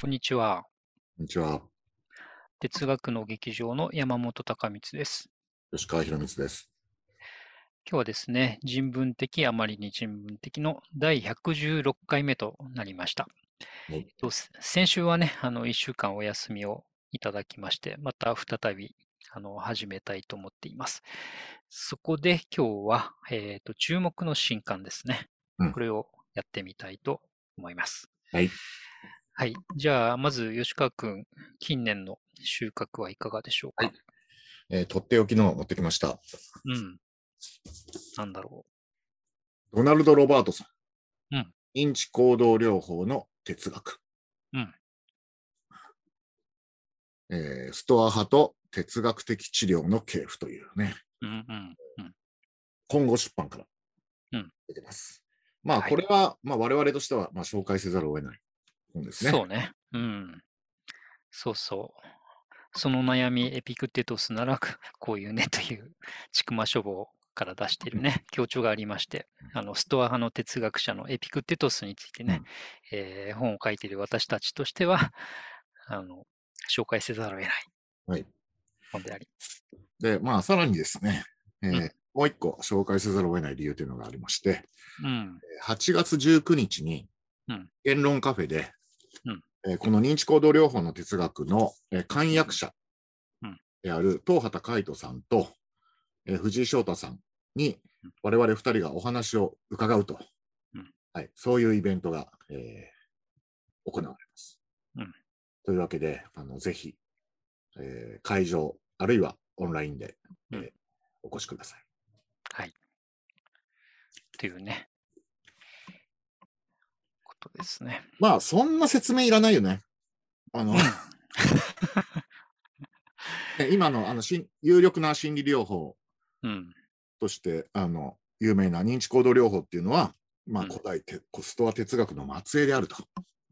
こんにちは。こんにちは。哲学の劇場の山本隆光です。吉川博光です。今日はですね、人文的、あまりに人文的の第116回目となりました。はい先週はね、あの、1週間お休みをいただきまして、また再び、あの、始めたいと思っています。そこで今日は、えっと、注目の新刊ですね。うんこれをやってみたいと思います。はい。はい。じゃあ、まず、吉川くん、近年の収穫はいかがでしょうか？はいえーとっておきのを持ってきました。うん。なんだろドナルド・ロバートソン。うん認知行動療法の哲学。うんえーストア派と哲学的治療の系譜というね、う。うんうんうん。今後出版からうん出てます。まあ、はいこれは、まあ、我々としては、まあ、紹介せざるを得ない本ですね。そうね。うん。そうそう。その悩み、エピクテトスならこういうねという、ちくま書房から出しているね、強調がありまして、あの、ストア派の哲学者のエピクテトスについてね、えー本を書いている私たちとしては、あの、紹介せざるを得ないはい。本であります。で、まあ、さらにですね、えーうんもう一個紹介せざるを得ない理由というのがありまして、うん。8月19日にうん、言論カフェで、うんえーこの認知行動療法の哲学の、えー漢訳者うんである東畑海人さんと、えー藤井翔太さんにうん我々二人がお話を伺うと、うんはい、そういうイベントが、えー行われます。うんというわけで、あのぜひ、えー会場、あるいはオンラインで、えーうんお越しください。はい。というね、ことですね。まあ、そんな説明いらないよね。あの、ね今のあのしん有力な心理療法うん。としてあの有名な認知行動療法っていうのは、まあ、うん古代てコストア哲学の末裔であると。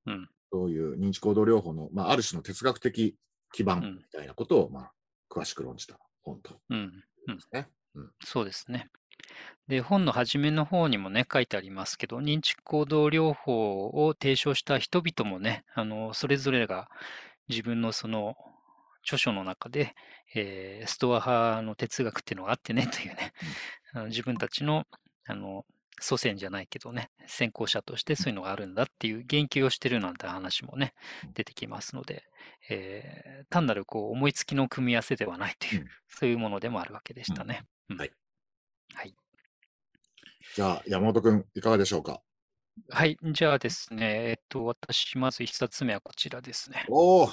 うん。そういう認知行動療法の、まあ、ある種の哲学的基盤うんみたいなことを、まあ、詳しく論じた本とうん。ですね。そうですね。で、本の初めの方にもね、書いてありますけど、認知行動療法を提唱した人々もね、あの、それぞれが自分のその著書の中で、えーストア派の哲学っていうのがあってね、というね、あの自分たちの、あの、祖先じゃないけどね、先行者としてそういうのがあるんだっていう言及をしてるなんて話もねうん、出てきますので、えー単なるこう思いつきの組み合わせではないという、うんそういうものでもあるわけでしたね。うんはい。はい。じゃあ、山本君、いかがでしょうか？はい。じゃあですね、えっと、私、まず一冊目はこちらですね。おお、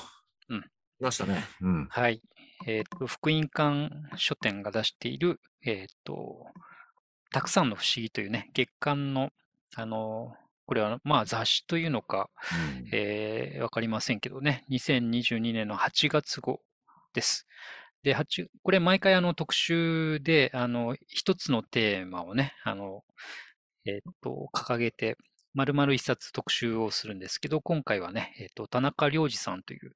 うん来ましたね。うん。はい。えっと、福音館書店が出している、えっと、たくさんの不思議というね、月刊の、あの、これはまあ雑誌というのか、うんえーわかりませんけどね、2022年の8月号です。で、8これ毎回あの特集で、あの、一つのテーマをね、あの、えっと、掲げて、丸々一冊特集をするんですけど、今回はね、えっと、田中良二さんという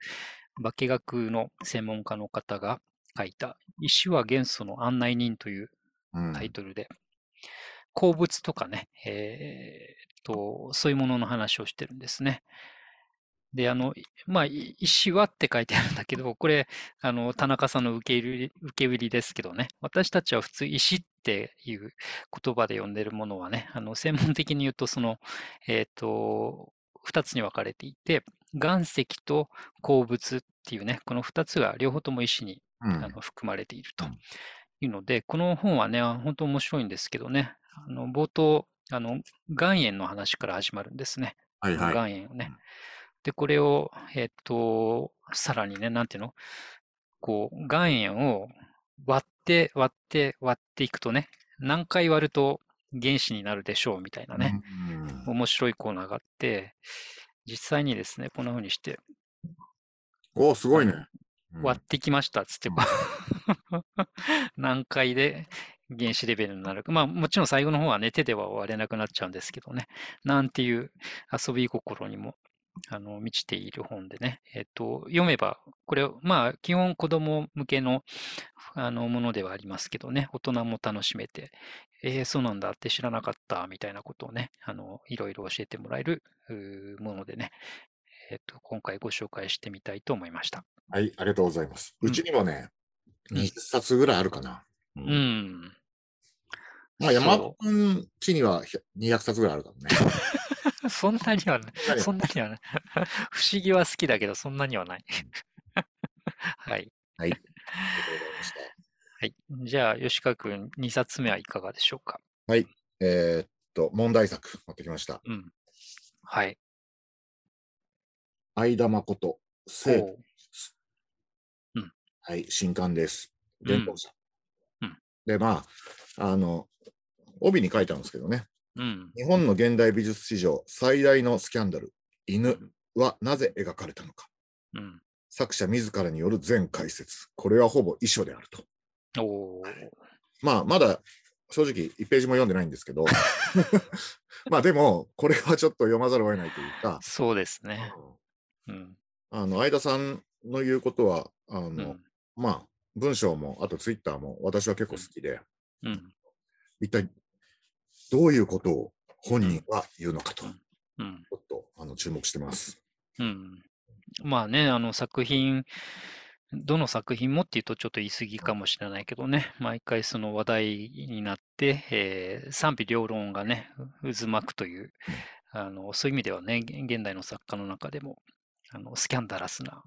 化学の専門家の方が書いた、石は元素の案内人といううんタイトルで、鉱物とかね、えーっと、そういうものの話をしてるんですね。で、あの、いまあ、い石はって書いてあるんだけど、これ、あの、田中さんの受け入れ受け売りですけどね、私たちは普通石っていう言葉で呼んでるものはね、あの、専門的に言うと、その、えーっと、二つに分かれていて、岩石と鉱物っていうね、この二つが両方とも石にうんあの含まれているとうんいうので、この本はね、本当面白いんですけどね、あの冒頭、あの岩塩の話から始まるんですね。はいはい。岩塩をねうん。で、これを、えっと、さらにね、なんていうの？こう、岩塩を割って、割って、割っていくとね、何回割ると原子になるでしょうみたいなね、うん面白いコーナーがあって、実際にですね、こんな風にして、おお、すごいね。うん割ってきましたっつって 何回で原子レベルになるか。まあもちろん最後の方はね、手では割れなくなっちゃうんですけどね。なんていう遊び心にもあの満ちている本でね。えっと、読めば、これ、まあ基本子供向けのあのものではありますけどね、大人も楽しめて、えーそうなんだって知らなかったみたいなことをね、あの、いろいろ教えてもらえるものでね、えっ、と、今回ご紹介してみたいと思いました。はい、ありがとうございます。うちにもね、うん20冊ぐらいあるかな。ううん。まあ、山本君家には200冊ぐらいあるからね。そんなにはない。何そんなにはない。不思議は好きだけど、そんなにはない。はい。はい。ありがとうございました。はい。じゃあ、吉川君、2冊目はいかがでしょうか？えーっと、問題作持ってきました。うん。はい。相田誠、生おうはい、新刊です。うん伝統者。うんで、まあ、あの、帯に書いてあるんですけどね、うん。日本の現代美術史上最大のスキャンダル、犬はなぜ描かれたのか。うん。作者自らによる全解説。これはほぼ遺書であると。おお。まあ、まだ正直1ページも読んでないんですけど、まあでも、これはちょっと読まざるを得ないというか、そうですね。うん。あの、相田さんの言うことは、あの、うん。まあ、文章も、あとツイッターも私は結構好きで、うん。一体どういうことを本人は言うのかと、ちうん。ょっとあの注目してます。うん。まあね、あの作品、どの作品もっていうとちょっと言い過ぎかもしれないけどね、毎回その話題になって、えー賛否両論がね、う渦巻くという、あのそういう意味ではね、現現代の作家の中でもあのスキャンダラスな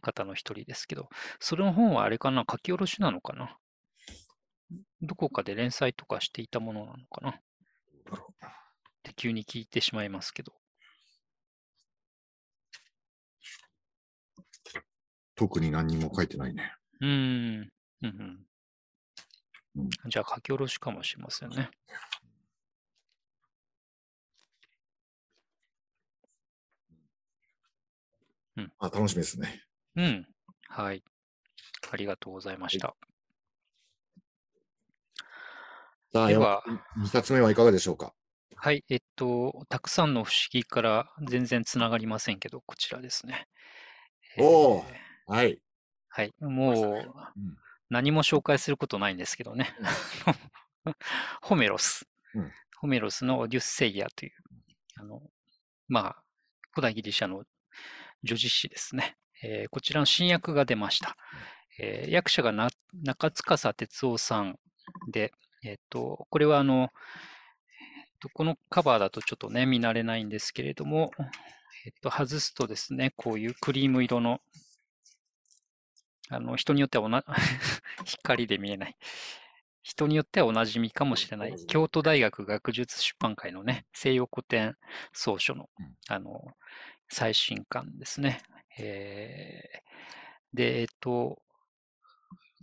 方の一人ですけど、それの本はあれかな、書き下ろしなのかな？どこかで連載とかしていたものなのかな？だろうて急に聞いてしまいますけど。特に何にも書いてないね。うーん。うんうんうんじゃあ書き下ろしかもしれませんね。あ楽しみですね。うん。はい。ありがとうございました。さあ、では2冊目はいかがでしょうか？はい。えっと、たくさんの不思議から全然つながりませんけど、こちらですね。おーえーはい。はい。もううん何も紹介することないんですけどね。ホメロスうん。ホメロスのオデュッセイアという、あの、まあ、古代ギリシャの女子詩ですね。えーこちらの新訳が出ました。えー役者がな中司哲夫さんで、えっと、これはあの、えっとこのカバーだとちょっとね、見慣れないんですけれども、えっと、外すとですね、こういうクリーム色の、あの、人によってはおな、光で見えない。人によってはおなじみかもしれない。京都大学学術出版会のね、西洋古典草書のうん、あの、最新刊ですね。えーで、えっと、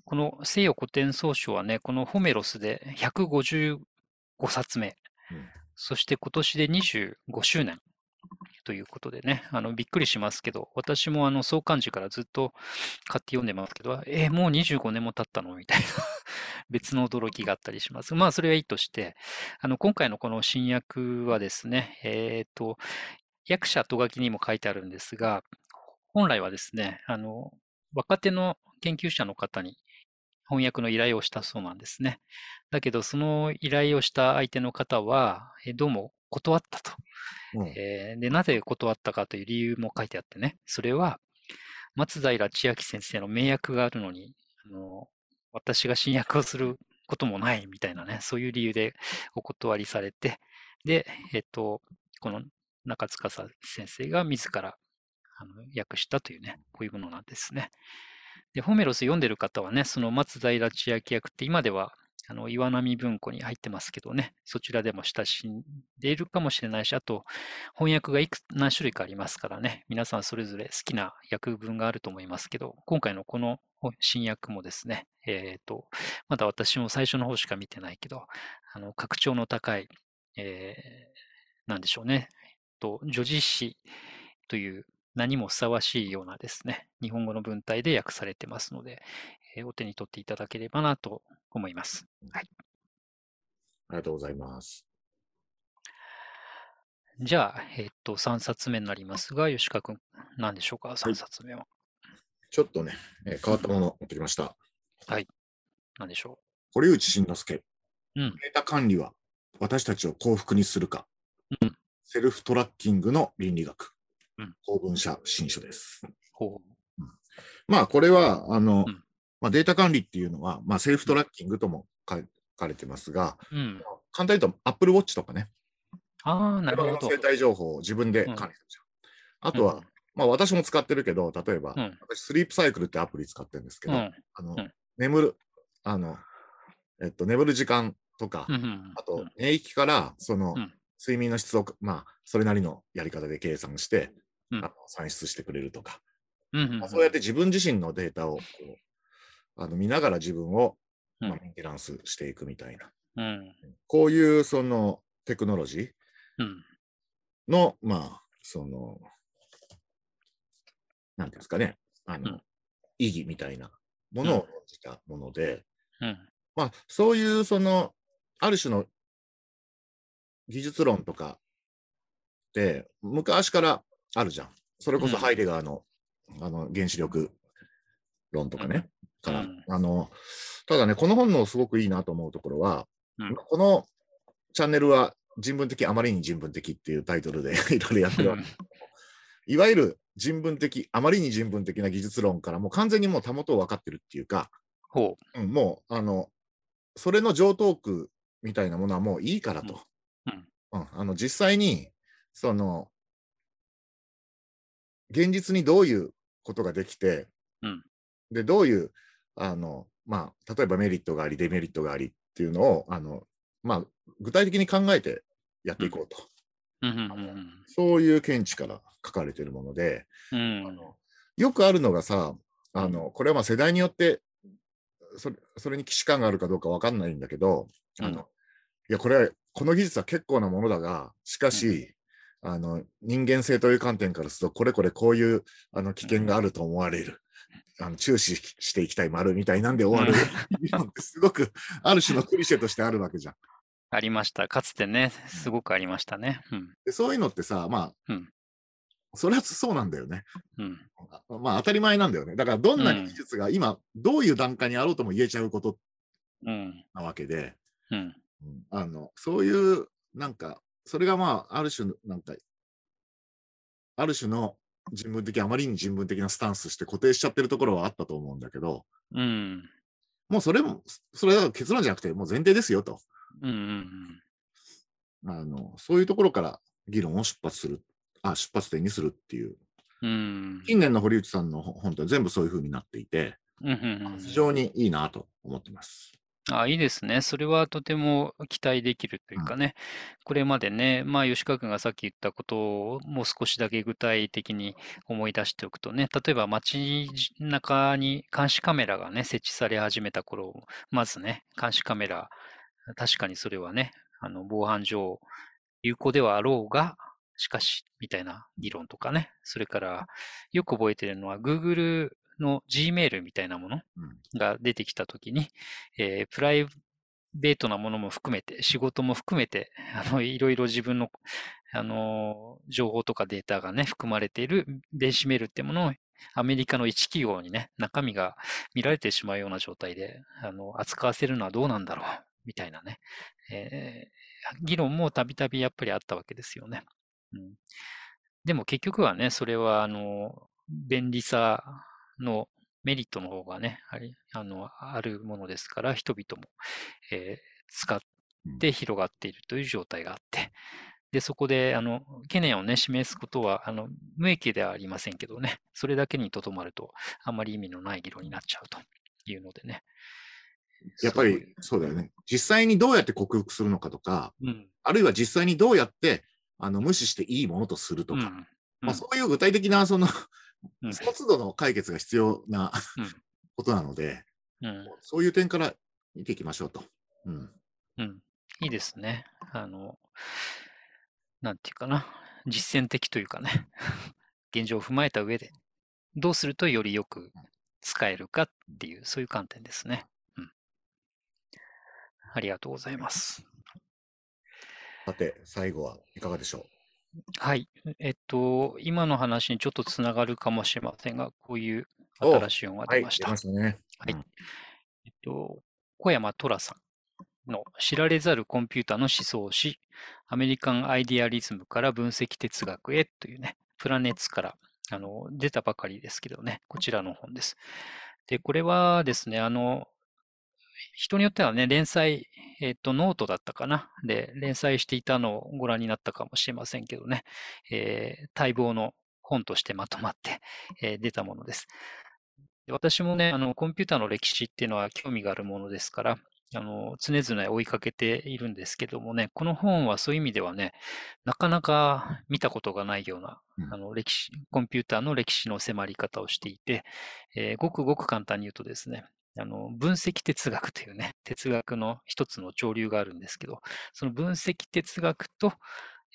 この西洋古典草書はね、このホメロスで155冊目、うん。そして今年で25周年ということでね、あのびっくりしますけど、私もあの創刊時からずっと買って読んでますけど、えーもう25年も経ったの？みたいな 別の驚きがあったりします。まあ、それはいいとして、あの今回のこの新訳はですね、えっと、役者と書きにも書いてあるんですが、本来はですね、あの、若手の研究者の方に翻訳の依頼をしたそうなんですね。だけど、その依頼をした相手の方は、えどうも断ったと。うんえーで、なぜ断ったかという理由も書いてあってね、それは、松平千秋先生の名訳があるのに、あの、私が新訳をすることもないみたいなね、そういう理由でお断りされて、で、えっと、この中塚先生が自らあの訳したというね、こういうものなんですね。で、ホメロス読んでる方はね、その松平千秋役って今ではあの岩波文庫に入ってますけどね、そちらでも親しんでいるかもしれないし、あと翻訳がいく何種類かありますからね、皆さんそれぞれ好きな訳文があると思いますけど、今回のこの新訳もですね、えっ、と、まだ私も最初の方しか見てないけど、あの、格調の高い、えー、なんでしょうね、と、女子詩という名にもふさわしいようなですね、日本語の文体で訳されてますので、えーお手に取っていただければなと思います。ありがとうございます。じゃあ、えっと、3冊目になりますが、吉川君、何でしょうか、3冊目は。ちょっとね、えー変わったものを持ってきました。何でしょ堀内慎之介。うんデータ管理は私たちを幸福にするか。うんセルフトラッキングの倫理学。うん公文社新書です。ほまあ、これは、あの、うんまあ、データ管理っていうのは、まあ、セルフトラッキングとも書かれてますが、う。うん。簡単に言うと、Apple Watch とかね、ああ、なるほど。生態情報を自分で管理するじゃん。あとは、まあ、私も使ってるけど、例えば、うん私、スリープサイクルってアプリ使ってるんですけど、うん、あの、うん眠る、あの、えっと、眠る時間とか。あと、免疫から、その、うん睡眠の質を、まあ、それなりのやり方で計算して、うんあの算出してくれるとか、うん、そうやって自分自身のデータをこうあの見ながら自分を、うん。まあ、メンテナンスしていくみたいな、うん。こういうそのテクノロジーうん。の、まあ、その、なんていうんですかね、あの、うん。意義みたいなものを論じたもので、うん。まあ、そういうその、ある種の技術論とかって、昔からあるじゃん。それこそうん。ハイデガーの,、あの原子力論とかね。からうん。あのただね、この本のすごくいいなと思うところは、うん。このチャンネルは人文的、あまりに人文的っていうタイトルで いろいろやってるわけ。いわゆる人文的、あまりに人文的な技術論からもう完全にもうたもとを分かってるっていうか、ほう。ん、もう、あの、それの上等句みたいなものはもういいからと。うん。うん。あの実際に、その、現実にどういうことができて、うんで、どういう、あの、まあ、例えばメリットがあり、デメリットがありっていうのを、あの、まあ、具体的に考えてやっていこうと。う。うん。うん。そういう見地から書かれているもので、うん。あのよくあるのがさ、あのこれはまあ世代によってそれそれに既視感があるかどうかわかんないんだけど、あのうんいや、これは、この技術は結構なものだが、しかし、あの人間性という観点からすると、これこれこういうあの危険があると思われる。あの注視していきたい丸みたいなんで終わる議論ってすごくある種のクリシェとしてあるわけじゃん。ありました。かつてね、すごくありましたね。うん。でそういうのってさ、まあ、うんそれはそうなんだよね。うん。あまあ当たり前なんだよね。だからどんなうん技術が今どういう段階にあろうとも言えちゃうことうん。なわけで、うん。うんあのそういうなんかそれがまあある種のなんかある種の人文的あまりに人文的なスタンスして固定しちゃってるところはあったと思うんだけどうん。もうそれもそれは結論じゃなくてもう前提ですよとうん。うん。あのそういうところから議論を出発するあ出発点にするっていううん。近年の堀内さんの本って全部そういう風になっていてうん。うん。非常にいいなと思ってます。あ、いいですね。それはとても期待できるというかね、これまでね、まあ、吉川君がさっき言ったことをもう少しだけ具体的に思い出しておくとね、例えば街中に監視カメラがね、設置され始めた頃、まずね、監視カメラ、確かにそれはね、あの、防犯上有効ではあろうが、しかし、みたいな議論とかね、それから、よく覚えてるのは、Google の Gmail みたいなものうんが出てきたときに、えープライベートなものも含めて、仕事も含めて、あの、いろいろ自分の、あの、情報とかデータがね、含まれている電子メールってものを、アメリカの一企業にね、中身が見られてしまうような状態で、あの、扱わせるのはどうなんだろう、みたいなね、えー議論もたびたびやっぱりあったわけですよね。うん、でも結局はね、それは、あの、便利さのメリットの方がね、ありあのあるものですから、人々も、えー使って広がっているという状態があって、で、そこで、あの、懸念をね、示すことは、あの、無益ではありませんけどね、それだけにとどまると、あまり意味のない議論になっちゃうというのでね。やっぱりそうだよね。実際にどうやって克服するのかとか、うん。あるいは実際にどうやってあの無視していいものとするとか、うん。まあ、そういう具体的なその、うんその都度の解決が必要なうんことなので、うん。そういう点から見ていきましょうと。うん、うん。いいですね。あの、なんていうかな。実践的というかね。現状を踏まえた上で、どうするとよりよく使えるかっていう、そういう観点ですね。うん。ありがとうございます。さて、最後はいかがでしょはい。えっと、今の話にちょっとつながるかもしれませんが、こういうお新しい音が出ました。出ましたね。はいうんえっと、小山虎さんの知られざるコンピュータの思想史、アメリカンアイデアリズムから分析哲学へというね、プラネッツからあの出たばかりですけどね、こちらの本です。で、これはですね、あの、人によってはね、連載、えっ、と、ノートだったかな。で、連載していたのをご覧になったかもしれませんけどね、えー、待望の本としてまとまって、えー、出たものです。で私もね、あの、コンピューターの歴史っていうのは興味があるものですから、あの、常々追いかけているんですけどもね、この本はそういう意味ではね、なかなか見たことがないような、あの、歴史、コンピューターの歴史の迫り方をしていて、えー、ごくごく簡単に言うとですね、あの、分析哲学というね、哲学の一つの潮流があるんですけど、その分析哲学と、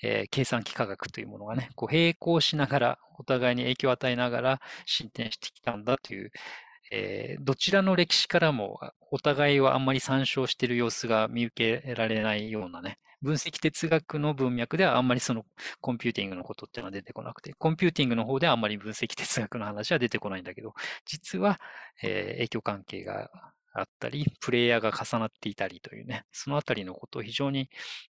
えー、計算機科学というものがね、こう並行しながら、お互いに影響を与えながら進展してきたんだという、えー、どちらの歴史からもお互いはあんまり参照している様子が見受けられないようなね、分析哲学の文脈ではあんまりそのコンピューティングのことっていうのは出てこなくて、コンピューティングの方ではあんまり分析哲学の話は出てこないんだけど、実は、えー、影響関係があったり、プレイヤーが重なっていたりというね、そのあたりのことを非常に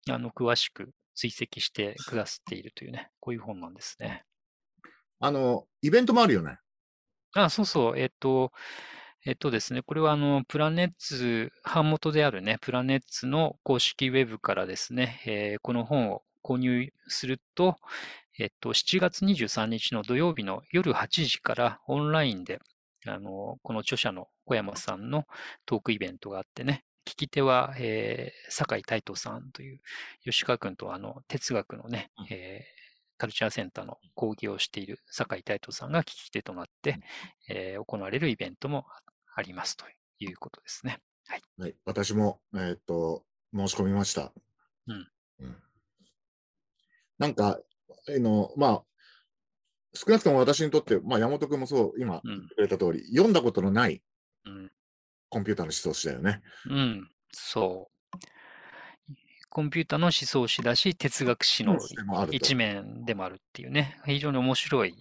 あの詳しく追跡してくださっているというね、こういう本なんですね。あの、イベントもあるよね。あ、そうそう。えっと、えっとですね、これはあの、プラネッツ、版元であるね、プラネッツの公式ウェブからですね、えー、この本を購入すると、えっと、7月23日の土曜日の夜8時からオンラインで、あの、この著者の小山さんのトークイベントがあってね、聞き手は、えー、酒井太斗さんという、吉川君とあの、哲学のね、えー、カルチャーセンターの講義をしている酒井太斗さんが聞き手となって、えー、行われるイベントもありますということですね。はい。はい、私も、えー、っと、申し込みました。うん。うん、なんか、あの、まあ、少なくとも私にとって、まあ、山本君もそう、今言ってくれた通り、うん、読んだことのないコンピューターの思想史だよね。うん、そう。コンピューターの思想史だし、哲学史の一面でもあるっていうね、非常に面白い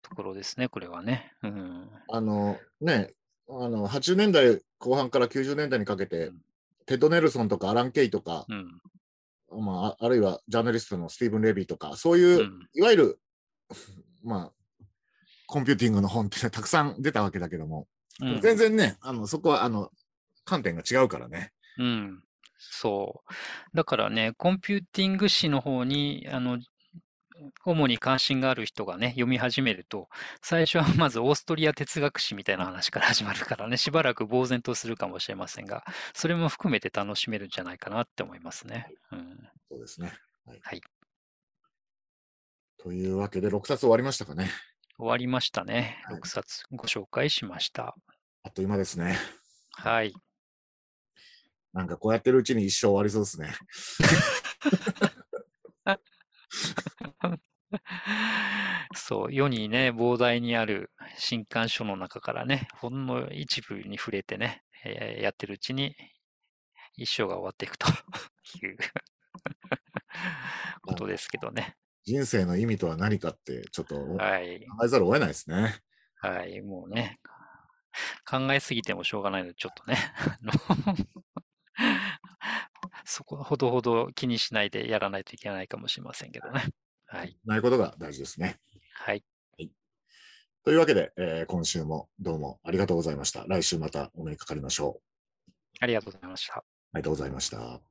ところですね、これはね。うん、あのね、あの80年代後半から90年代にかけて、うん、テッド・ネルソンとかアラン・ケイとか、うん、まあ、あるいはジャーナリストのスティーブン・レビーとか、そういう、うん、いわゆる、まあ、コンピューティングの本ってたくさん出たわけだけども、全然ね、あのそこはあの観点が違うからね。うん、そう。だからね、コンピューティング史の方に、あの、主に関心がある人がね、読み始めると、最初はまずオーストリア哲学史みたいな話から始まるからね、しばらく呆然とするかもしれませんが、それも含めて楽しめるんじゃないかなって思いますね。うん、そうですね。はい。はい、というわけで、6冊終わりましたかね。終わりましたね。6冊ご紹介しました。あっという間ですね。はい。なんかこうやってるうちに一生終わりそうですね。そう、世にね、膨大にある新刊書の中からね、ほんの一部に触れてね、えー、やってるうちに一生が終わっていくと いうことですけどね。人生の意味とは何かって、ちょっと考えざるを得ないですね。はい、もうね、考えすぎてもしょうがないので、ちょっとね、そこほどほど気にしないでやらないといけないかもしれませんけどね。はい。ないことが大事ですね。はい。はい、というわけで、えー、今週もどうもありがとうございました。来週またお目にかかりましょう。ありがとうございました。ありがとうございました。